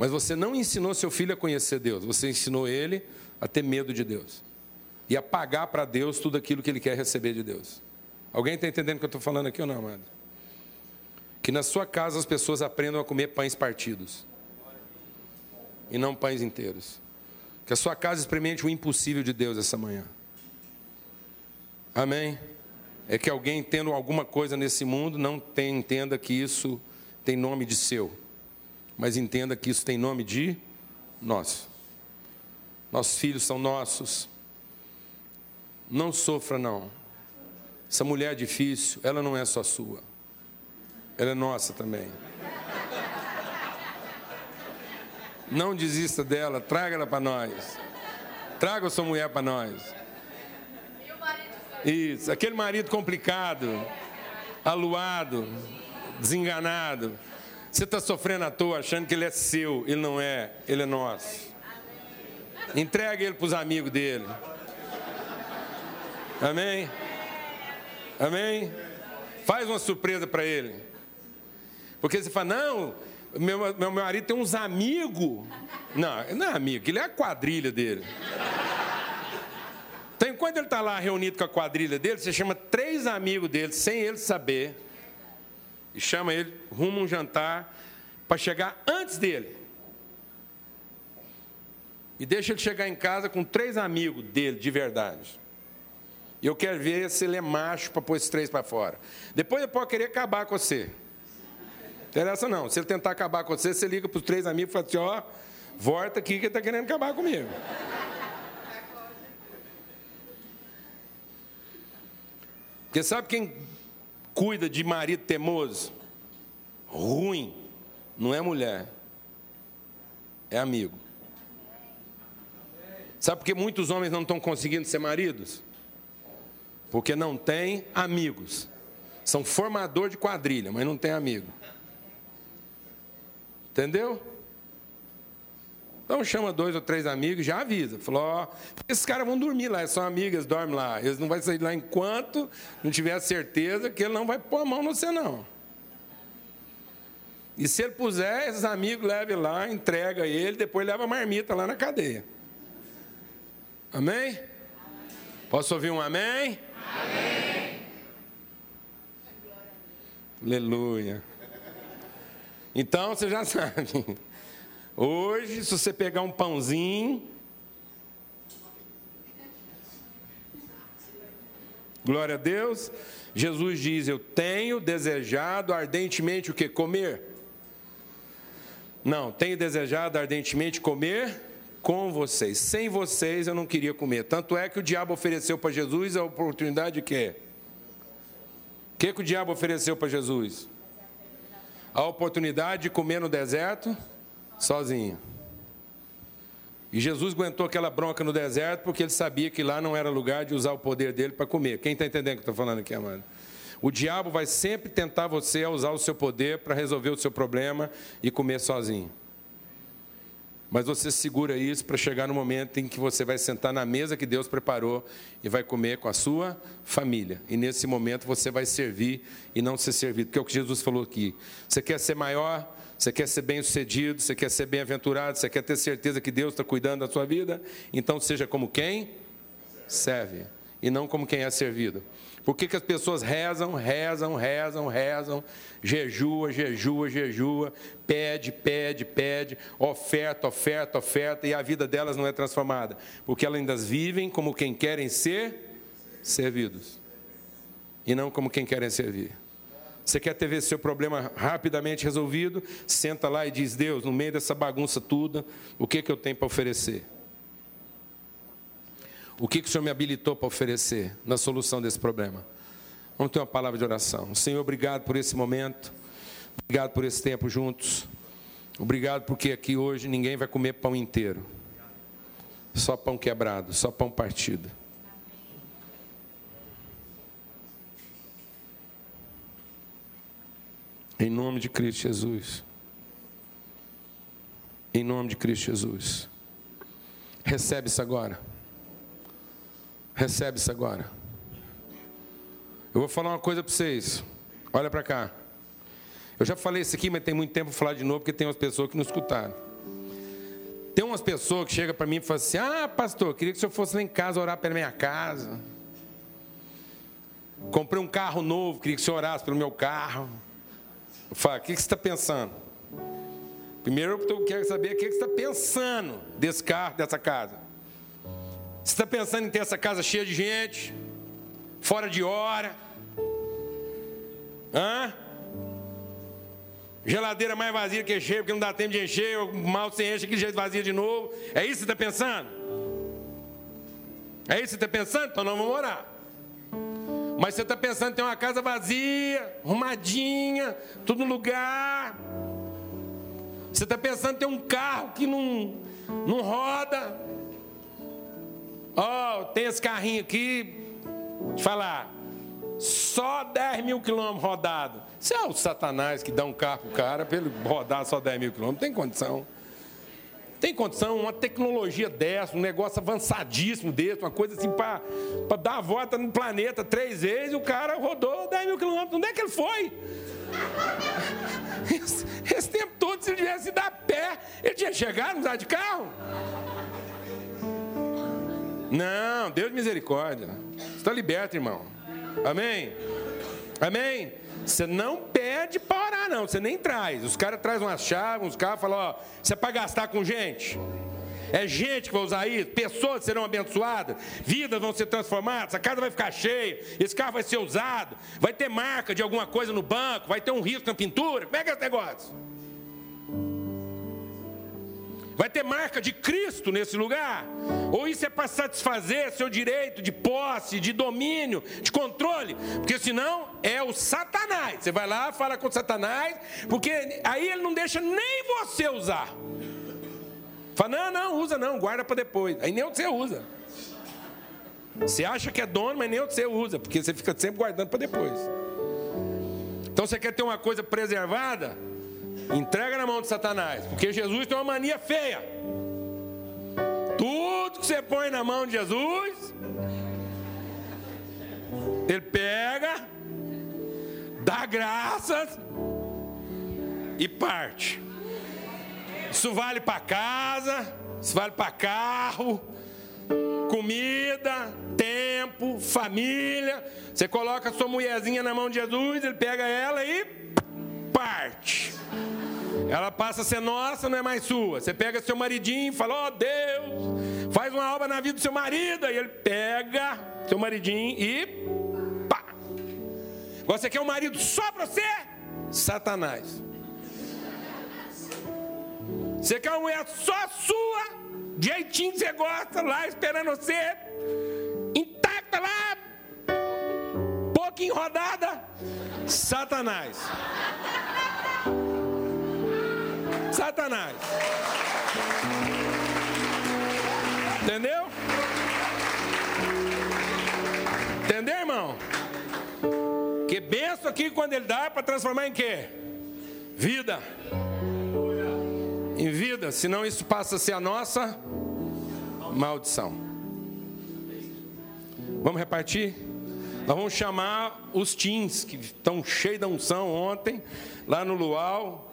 Mas você não ensinou seu filho a conhecer Deus, você ensinou ele a ter medo de Deus e a pagar para Deus tudo aquilo que ele quer receber de Deus. Alguém está entendendo o que eu estou falando aqui ou não, amado? Que na sua casa as pessoas aprendam a comer pães partidos e não pães inteiros. Que a sua casa experimente o impossível de Deus essa manhã. Amém? É que alguém tendo alguma coisa nesse mundo não tem, entenda que isso tem nome de seu, mas entenda que isso tem nome de nosso. Nossos filhos são nossos. Não sofra, não. Essa mulher é difícil, ela não é só sua, ela é nossa também. Não desista dela, traga ela para nós. Traga sua mulher para nós. Isso, aquele marido complicado, aluado, desenganado. Você está sofrendo à toa, achando que ele é seu. Ele não é, ele é nosso. Entrega ele para os amigos dele. Amém? Amém? Faz uma surpresa para ele. Porque você fala, não, meu, meu marido tem uns amigos. Não, não é amigo, ele é a quadrilha dele. Então, enquanto ele está lá reunido com a quadrilha dele, você chama três amigos dele, sem ele saber, e chama ele, rumo um jantar, para chegar antes dele. e deixa ele chegar em casa com três amigos dele, de verdade. E eu quero ver se ele é macho para pôr esses três para fora. Depois ele pode querer acabar com você. Interessa não. Se ele tentar acabar com você, você liga para os três amigos e fala assim: ó, volta aqui que ele está querendo acabar comigo. Porque sabe quem cuida de marido teimoso? Ruim. Não é mulher. É amigo. Sabe por que muitos homens não estão conseguindo ser maridos? Porque não tem amigos. São formador de quadrilha, mas não tem amigo. Entendeu? Então chama dois ou três amigos, já avisa. Falou, ó, esses caras vão dormir lá, são amigas, dormem lá. Eles não vão sair lá enquanto não tiver certeza que ele não vai pôr a mão no você, não. E se ele puser, esses amigos leve lá, entrega ele, depois leva a marmita lá na cadeia. Amém? Posso ouvir um amém? Amém. Aleluia. Então você já sabe. Hoje, se você pegar um pãozinho, glória a Deus, Jesus diz: Eu tenho desejado ardentemente o que? Comer. Não, tenho desejado ardentemente comer com vocês. Sem vocês eu não queria comer. Tanto é que o diabo ofereceu para Jesus a oportunidade de quê? O que, que o diabo ofereceu para Jesus? A oportunidade de comer no deserto sozinho. E Jesus aguentou aquela bronca no deserto porque ele sabia que lá não era lugar de usar o poder dele para comer. Quem está entendendo o que eu estou falando aqui, amado? O diabo vai sempre tentar você a usar o seu poder para resolver o seu problema e comer sozinho. Mas você segura isso para chegar no momento em que você vai sentar na mesa que Deus preparou e vai comer com a sua família. E nesse momento você vai servir e não ser servido. Porque é o que Jesus falou aqui. Você quer ser maior? Você quer ser bem-sucedido? Você quer ser bem-aventurado? Você quer ter certeza que Deus está cuidando da sua vida? Então seja como quem serve e não como quem é servido. Por que, que as pessoas rezam, rezam, rezam, rezam, jejua, jejua, jejua, pede, pede, pede, oferta, oferta, oferta, e a vida delas não é transformada? Porque elas ainda vivem como quem querem ser servidos, e não como quem querem servir. Você quer ter seu problema rapidamente resolvido? Senta lá e diz: Deus, no meio dessa bagunça toda, o que, que eu tenho para oferecer? O que, que o Senhor me habilitou para oferecer na solução desse problema? Vamos ter uma palavra de oração. Senhor, obrigado por esse momento. Obrigado por esse tempo juntos. Obrigado porque aqui hoje ninguém vai comer pão inteiro. Só pão quebrado, só pão partido. Em nome de Cristo Jesus. Em nome de Cristo Jesus. Recebe isso agora. Recebe isso agora. Eu vou falar uma coisa para vocês. Olha para cá. Eu já falei isso aqui, mas tem muito tempo para falar de novo, porque tem umas pessoas que não escutaram. Tem umas pessoas que chegam para mim e falam assim: Ah, pastor, queria que o senhor fosse lá em casa orar pela minha casa. Comprei um carro novo, queria que o senhor orasse pelo meu carro. Falo: O que você está pensando? Primeiro eu quero saber o que você está pensando desse carro, dessa casa. Você está pensando em ter essa casa cheia de gente? Fora de hora? Hã? Geladeira mais vazia que cheia, porque não dá tempo de encher, mal se enche, aquele jeito vazia de novo. É isso que você está pensando? É isso que você está pensando? Então não vamos orar. Mas você está pensando em ter uma casa vazia, arrumadinha, tudo lugar. Você está pensando em ter um carro que não, não roda, Ó, oh, tem esse carrinho aqui, te falar, só 10 mil quilômetros rodado. Se é o Satanás que dá um carro pro cara para ele rodar só 10 mil quilômetros, tem condição. Tem condição, uma tecnologia dessa, um negócio avançadíssimo desse, uma coisa assim para dar a volta no planeta três vezes, o cara rodou 10 mil quilômetros. Onde é que ele foi? Esse, esse tempo todo, se ele tivesse ido a pé, ele tinha chegado, não de carro? Não, Deus de misericórdia. Está liberto, irmão. Amém? Amém? Você não pede para orar, não. Você nem traz. Os caras trazem uma chave, uns carros falam, ó, isso é para gastar com gente. É gente que vai usar isso, pessoas serão abençoadas, vidas vão ser transformadas, a casa vai ficar cheia, esse carro vai ser usado, vai ter marca de alguma coisa no banco, vai ter um risco na pintura. Como é que é esse negócio? Vai ter marca de Cristo nesse lugar? Ou isso é para satisfazer seu direito de posse, de domínio, de controle? Porque senão é o Satanás. Você vai lá, fala com Satanás, porque aí ele não deixa nem você usar. Fala, não, não, usa não, guarda para depois. Aí nem você usa. Você acha que é dono, mas nem você usa, porque você fica sempre guardando para depois. Então você quer ter uma coisa preservada? Entrega na mão de Satanás, porque Jesus tem uma mania feia. Tudo que você põe na mão de Jesus, ele pega, dá graças e parte. Isso vale para casa, isso vale para carro, comida, tempo, família. Você coloca a sua mulherzinha na mão de Jesus, ele pega ela e parte. Ela passa a ser nossa, não é mais sua. Você pega seu maridinho e fala: Ó oh, Deus, faz uma obra na vida do seu marido. Aí ele pega seu maridinho e pá. Você quer um marido só para você? Satanás. Você quer uma mulher só sua, jeitinho que você gosta, lá esperando você, intacta lá, pouquinho rodada? Satanás. Satanás. Entendeu? Entendeu, irmão? Que benção aqui quando ele dá para transformar em quê? Vida. Em vida, senão isso passa a ser a nossa maldição. Vamos repartir? Nós vamos chamar os teens que estão cheios da unção ontem, lá no Luau.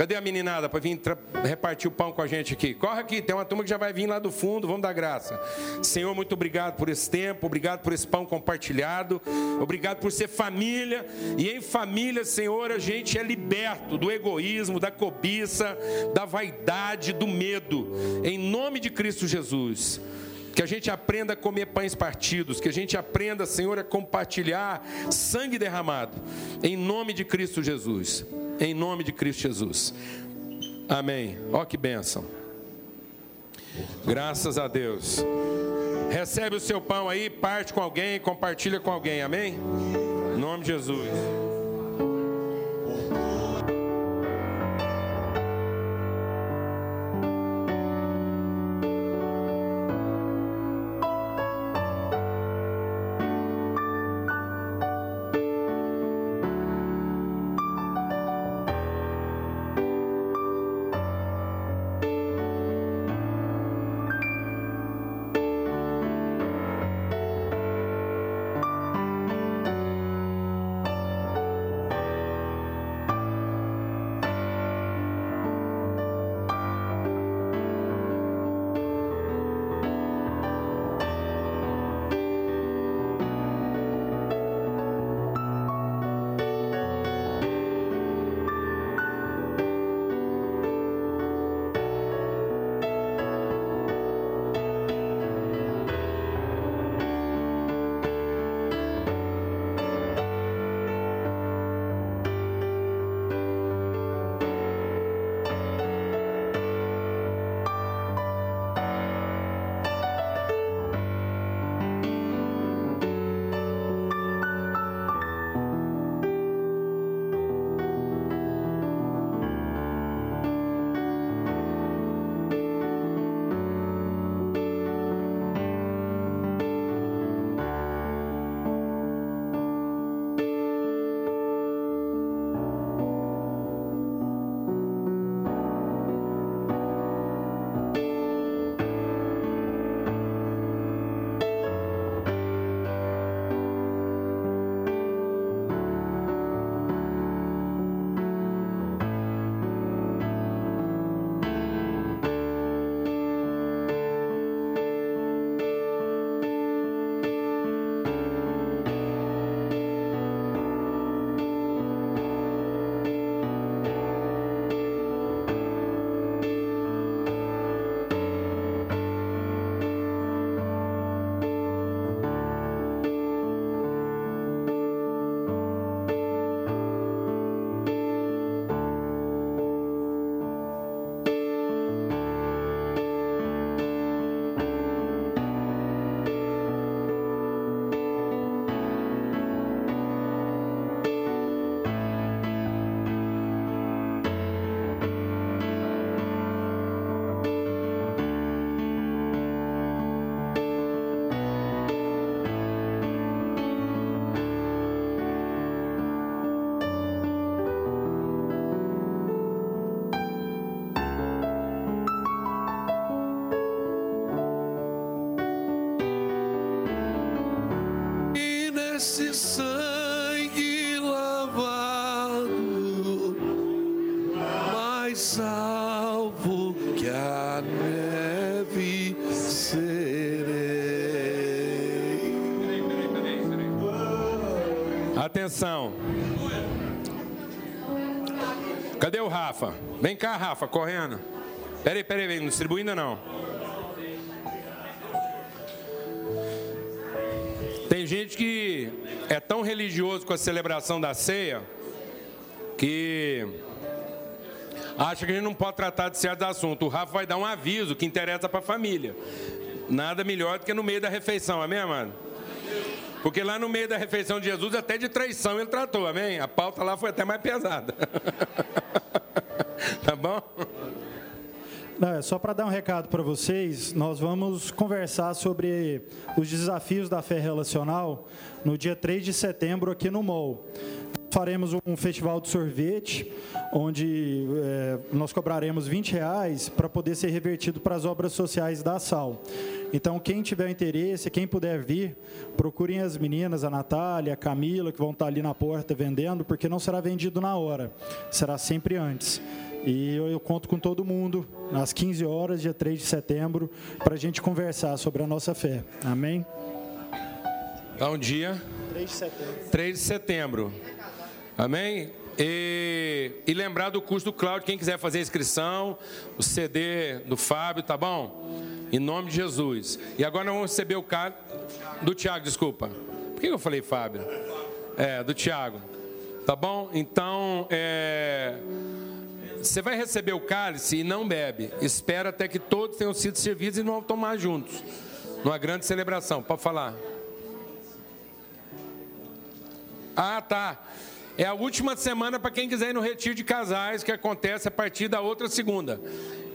Cadê a meninada para vir repartir o pão com a gente aqui? Corre aqui, tem uma turma que já vai vir lá do fundo, vamos dar graça. Senhor, muito obrigado por esse tempo, obrigado por esse pão compartilhado, obrigado por ser família. E em família, Senhor, a gente é liberto do egoísmo, da cobiça, da vaidade, do medo. Em nome de Cristo Jesus. Que a gente aprenda a comer pães partidos, que a gente aprenda, Senhor, a compartilhar sangue derramado. Em nome de Cristo Jesus em nome de Cristo Jesus. Amém. Ó que bênção. Graças a Deus. Recebe o seu pão aí, parte com alguém, compartilha com alguém. Amém? Em nome de Jesus. Atenção. Cadê o Rafa? Vem cá, Rafa, correndo. Peraí, peraí, vem, não distribui ainda não. Tem gente que é tão religioso com a celebração da ceia que acha que a gente não pode tratar de certos assuntos. O Rafa vai dar um aviso que interessa para a família. Nada melhor do que no meio da refeição, amém, mano? Porque lá no meio da refeição de Jesus, até de traição ele tratou, amém? A pauta lá foi até mais pesada. tá bom? Não, é só para dar um recado para vocês, nós vamos conversar sobre os desafios da fé relacional no dia 3 de setembro aqui no MOL. Faremos um festival de sorvete, onde é, nós cobraremos 20 reais para poder ser revertido para as obras sociais da SAL. Então, quem tiver interesse, quem puder vir, procurem as meninas, a Natália, a Camila, que vão estar ali na porta vendendo, porque não será vendido na hora, será sempre antes. E eu, eu conto com todo mundo, às 15 horas, dia 3 de setembro, para a gente conversar sobre a nossa fé. Amém? Então, dia 3 de setembro. 3 de setembro. Amém? E, e lembrar do curso do Cláudio, quem quiser fazer inscrição, o CD do Fábio, tá bom? Em nome de Jesus. E agora nós vamos receber o cara do Tiago, desculpa. Por que eu falei Fábio? É, do Tiago. Tá bom? Então, é, você vai receber o cálice e não bebe. Espera até que todos tenham sido servidos e não vão tomar juntos. Numa grande celebração. Pode falar. Ah, tá. É a última semana para quem quiser ir no retiro de casais, que acontece a partir da outra segunda.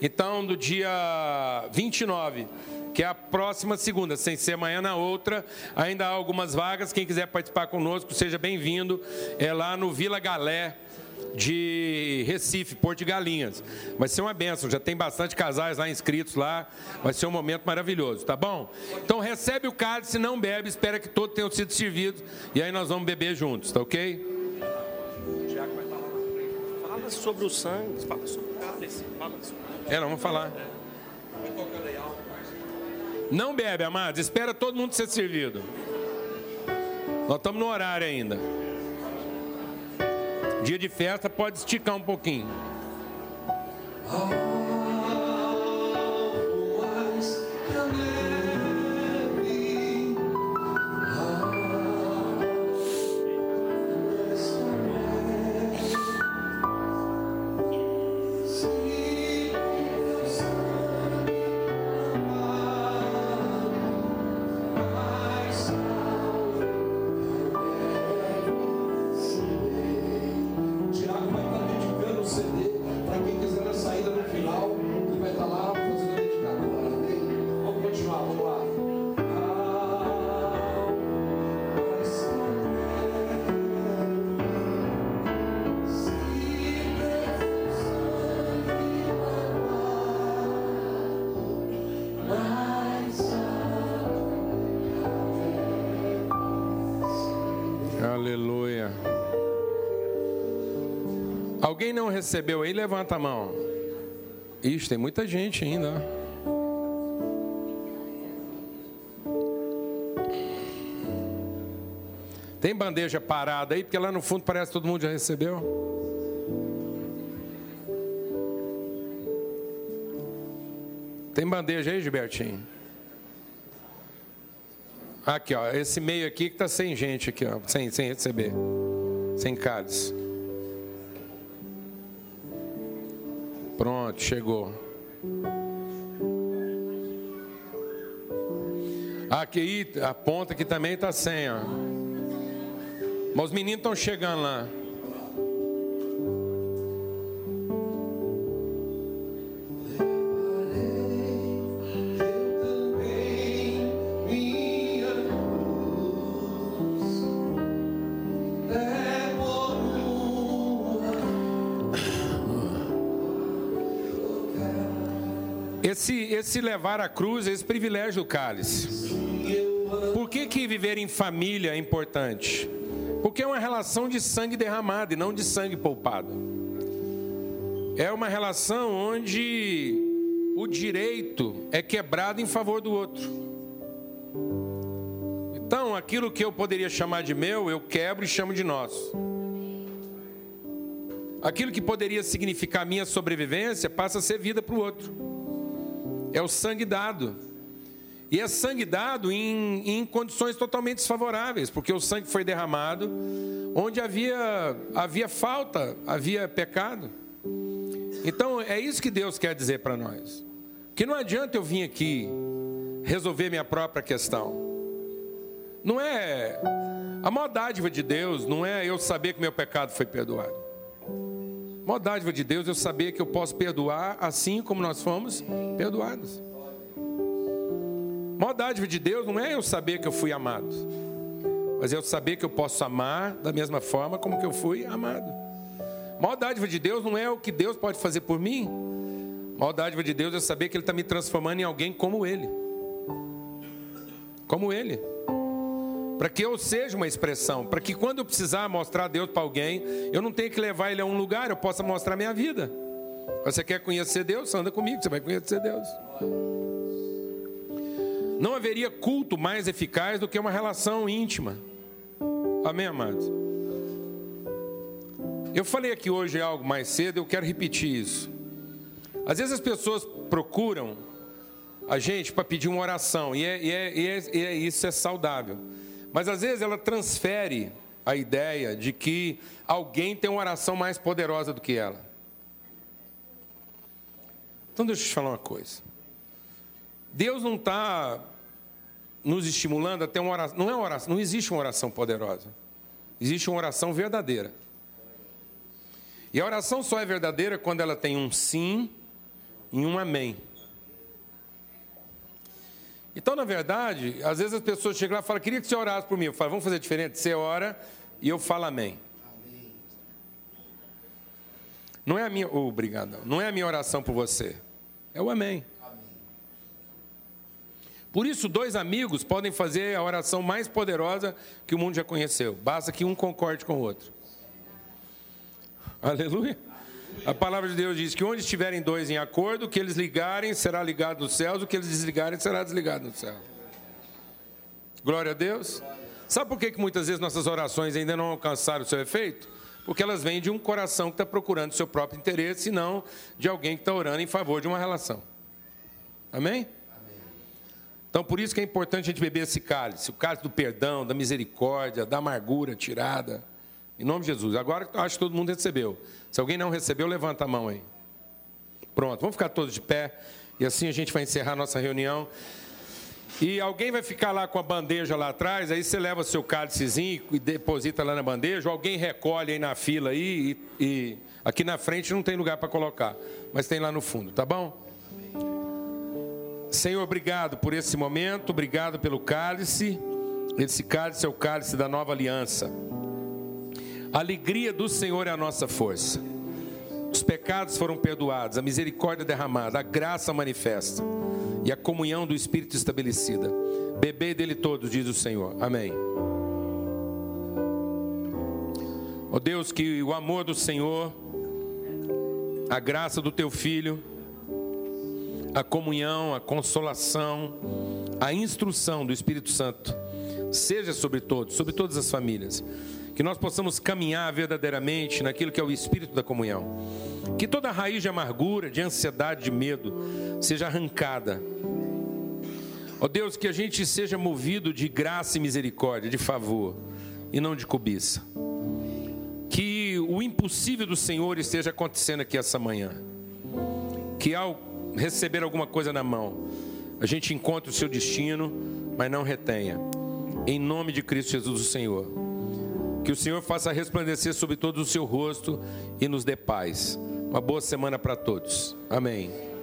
Então, do dia 29, que é a próxima segunda, sem ser amanhã na outra, ainda há algumas vagas. Quem quiser participar conosco, seja bem-vindo. É lá no Vila Galé de Recife, Porto de Galinhas. Vai ser uma benção, já tem bastante casais lá inscritos lá, vai ser um momento maravilhoso, tá bom? Então recebe o cálice, não bebe, espera que todos tenham sido servidos e aí nós vamos beber juntos, tá ok? Fala sobre o sangue, fala sobre o cálice, fala sobre... É, não, vamos falar. Não bebe, amados, espera todo mundo ser servido. Nós estamos no horário ainda. Dia de festa pode esticar um pouquinho. Tiago Alguém não recebeu aí? Levanta a mão. Ixi, tem muita gente ainda. Tem bandeja parada aí, porque lá no fundo parece que todo mundo já recebeu. Tem bandeja aí, Gilbertinho? Aqui, ó, esse meio aqui que tá sem gente aqui, ó, sem, sem receber, sem cálice. Pronto, chegou. Aqui, a ponta aqui também tá sem, ó. Mas os meninos estão chegando lá. Esse, esse levar a cruz esse privilégio do cálice. Por que, que viver em família é importante? Porque é uma relação de sangue derramado e não de sangue poupado. É uma relação onde o direito é quebrado em favor do outro. Então, aquilo que eu poderia chamar de meu, eu quebro e chamo de nosso. Aquilo que poderia significar minha sobrevivência passa a ser vida para o outro. É o sangue dado. E é sangue dado em, em, condições totalmente desfavoráveis, porque o sangue foi derramado onde havia, havia falta, havia pecado. Então é isso que Deus quer dizer para nós. Que não adianta eu vir aqui resolver minha própria questão. Não é a maior dádiva de Deus, não é eu saber que meu pecado foi perdoado. Maior dádiva de Deus eu saber que eu posso perdoar assim como nós fomos perdoados. Maior dádiva de Deus não é eu saber que eu fui amado, mas é eu saber que eu posso amar da mesma forma como que eu fui amado. Maior dádiva de Deus não é o que Deus pode fazer por mim, maior dádiva de Deus é saber que Ele está me transformando em alguém como Ele. Como Ele. Para que eu seja uma expressão, para que quando eu precisar mostrar Deus para alguém, eu não tenha que levar Ele a um lugar, eu possa mostrar minha vida. Você quer conhecer Deus? Anda comigo, você vai conhecer Deus. Não haveria culto mais eficaz do que uma relação íntima. Amém, amados? Eu falei aqui hoje algo mais cedo, eu quero repetir isso. Às vezes as pessoas procuram a gente para pedir uma oração, e, é, e, é, e, é, é, isso é saudável. Mas às vezes ela transfere a ideia de que alguém tem uma oração mais poderosa do que ela. Então deixa eu te falar uma coisa. Deus não está nos estimulando a ter uma oração. Não é uma oração, não existe uma oração poderosa. Existe uma oração verdadeira. E a oração só é verdadeira quando ela tem um sim e um amém. Então, na verdade, às vezes as pessoas chegam lá e falam, queria que você orasse por mim. Eu falo, vamos fazer diferente? Você ora e eu falo amém. Não é a minha, oh, obrigado, não é a minha oração por você, é o amém. Por isso, dois amigos podem fazer a oração mais poderosa que o mundo já conheceu. Basta que um concorde com o outro. Aleluia. A palavra de Deus diz que onde estiverem dois em acordo, o que eles ligarem será ligado nos céus, o que eles desligarem será desligado no céu. Glória a Deus. Sabe por que, que muitas vezes nossas orações ainda não alcançaram o seu efeito? Porque elas vêm de um coração que está procurando o seu próprio interesse, e não de alguém que está orando em favor de uma relação. Amém? Então, por isso que é importante a gente beber esse cálice, o cálice do perdão, da misericórdia, da amargura tirada. Em nome de Jesus. Agora acho que todo mundo recebeu. Se alguém não recebeu, levanta a mão aí. Pronto, vamos ficar todos de pé. E assim a gente vai encerrar nossa reunião. E alguém vai ficar lá com a bandeja lá atrás, aí você leva seu cálicezinho e deposita lá na bandeja, ou alguém recolhe aí na fila aí, e, e aqui na frente não tem lugar para colocar, mas tem lá no fundo, tá bom? Senhor, obrigado por esse momento, obrigado pelo cálice. Esse cálice é o cálice da nova aliança. A alegria do Senhor é a nossa força. Os pecados foram perdoados, a misericórdia derramada, a graça manifesta e a comunhão do Espírito estabelecida. Bebei dele todos, diz o Senhor. Amém. Ó oh Deus, que o amor do Senhor, a graça do teu Filho, a comunhão, a consolação, a instrução do Espírito Santo seja sobre todos, sobre todas as famílias. Que nós possamos caminhar verdadeiramente naquilo que é o espírito da comunhão. Que toda raiz de amargura, de ansiedade, de medo seja arrancada. Ó oh Deus, que a gente seja movido de graça e misericórdia, de favor, e não de cobiça. Que o impossível do Senhor esteja acontecendo aqui essa manhã. Que ao receber alguma coisa na mão, a gente encontra o seu destino, mas não retenha. Em nome de Cristo Jesus, o Senhor. Que o Senhor faça resplandecer sobre todo o seu rosto e nos dê paz. Uma boa semana para todos. Amém.